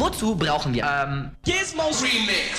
Wozu brauchen wir, ähm, Gizmos Remix.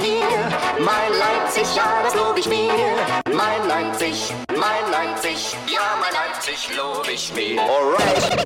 hier. Mein Leipzig, ja, das lob ich mir. Mein Leipzig, mein Leipzig, ja, mein Leipzig lob ich mir. Alright.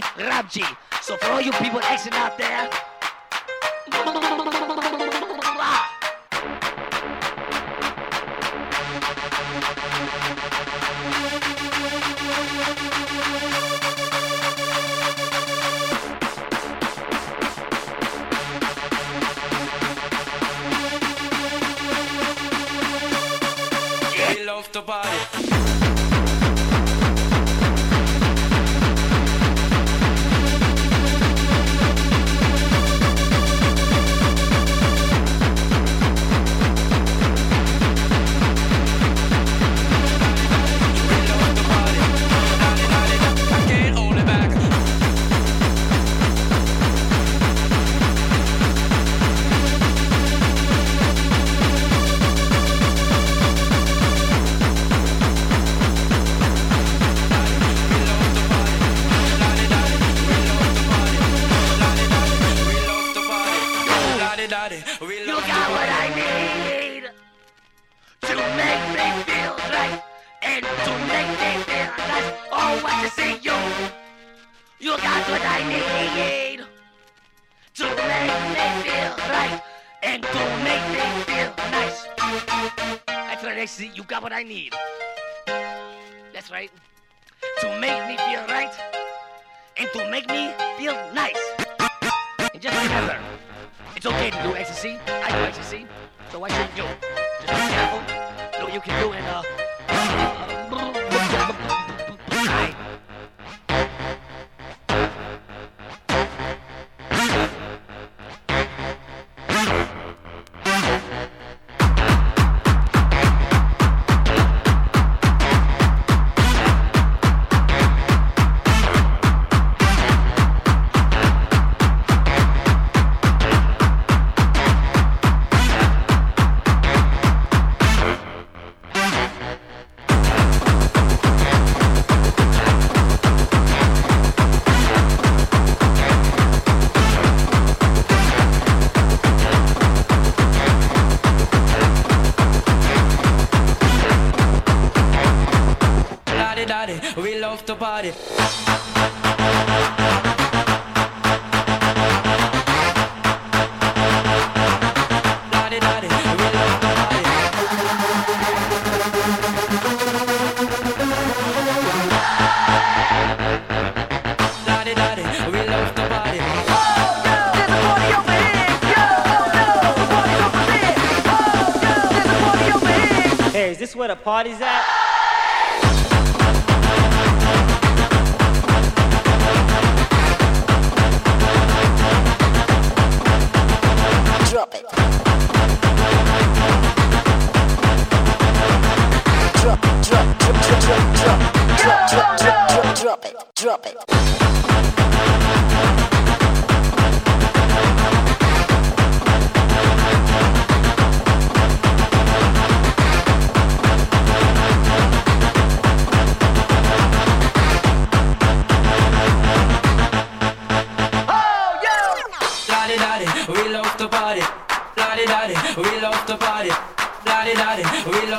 Ramji. So for all you people acting out there. Party's out.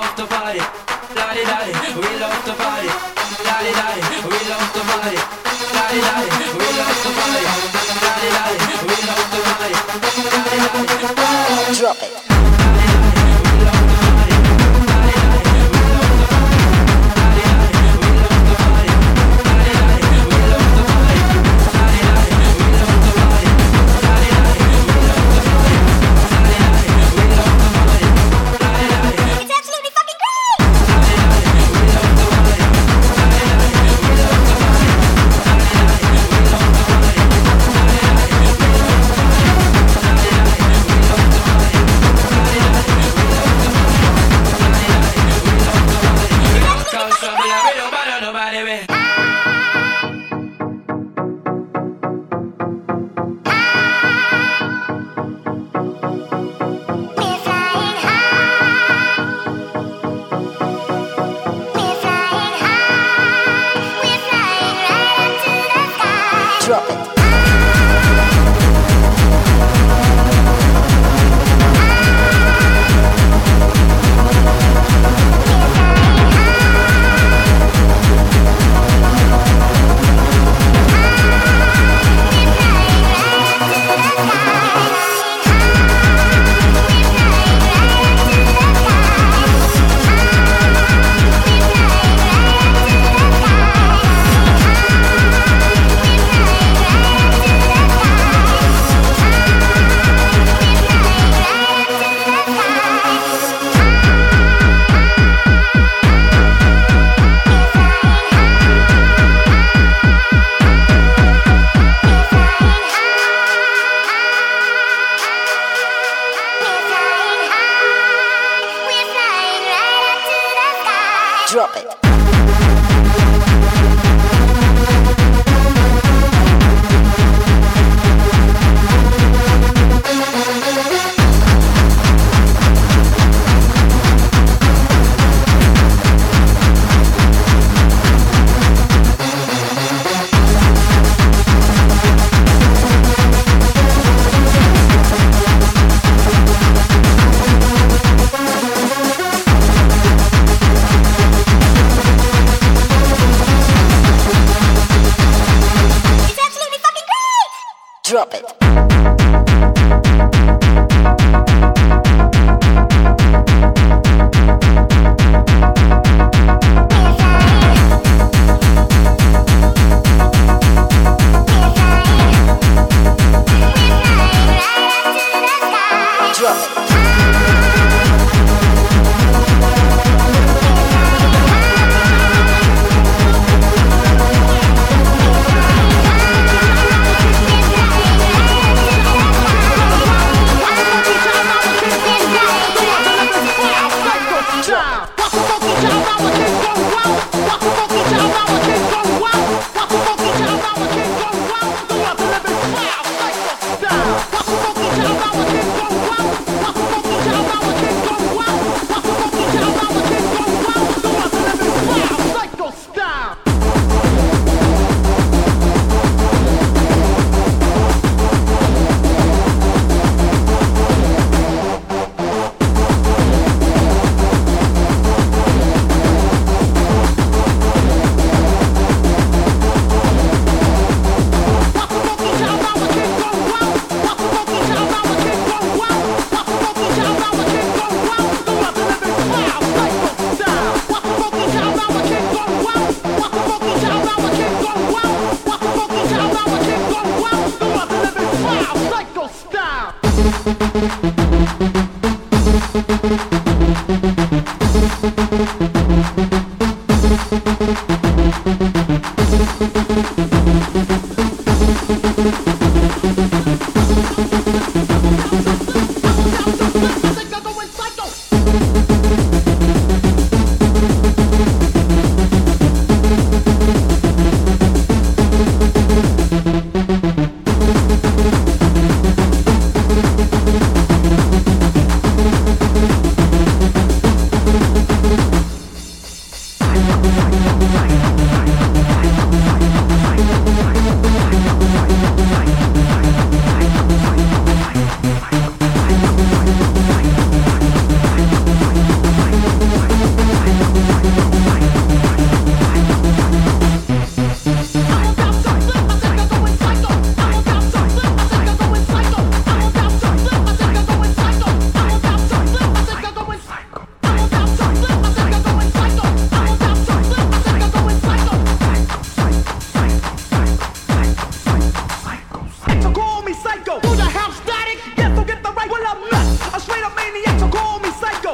love to party, la di da di, we love to party, la di we love to party, la di.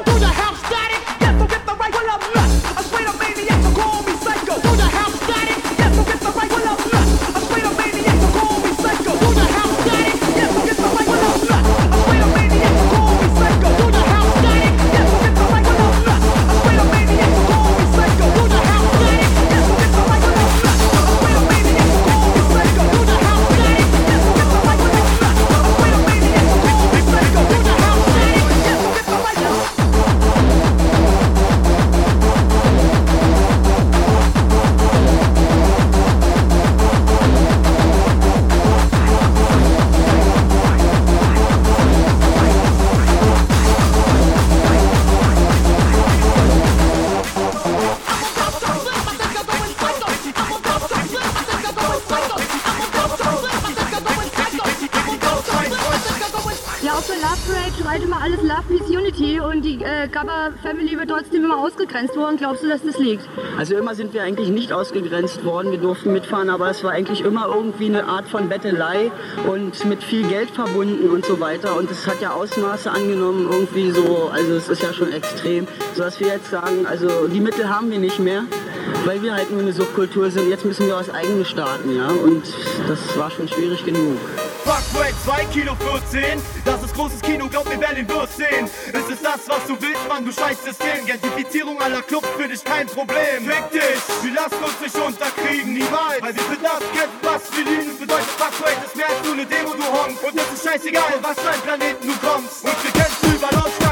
tuya Glaubst du, dass das liegt? Also immer sind wir eigentlich nicht ausgegrenzt worden. Wir durften mitfahren, aber es war eigentlich immer irgendwie eine Art von Bettelei und mit viel Geld verbunden und so weiter. Und es hat ja Ausmaße angenommen, irgendwie so, also es ist ja schon extrem, sodass wir jetzt sagen, also die Mittel haben wir nicht mehr, weil wir halt nur eine Subkultur sind. Jetzt müssen wir was eigenes starten, ja. Und das war schon schwierig genug. Fuckway 2 Kilo 14, das ist großes Kino, glaub mir, Berlin wird sehen. Es ist das, was du willst, Mann, du scheiß System. Gentrifizierung aller Clubs für dich kein Problem. Fick dich, wir lassen uns nicht unterkriegen, niemals. Weil wir sind das, kennen, was wir lieben. Bedeutet Fuckway ist mehr als nur eine Demo, du Honk. Und es ist scheißegal, was für ein Planeten du kommst. Und wir kennst überall starke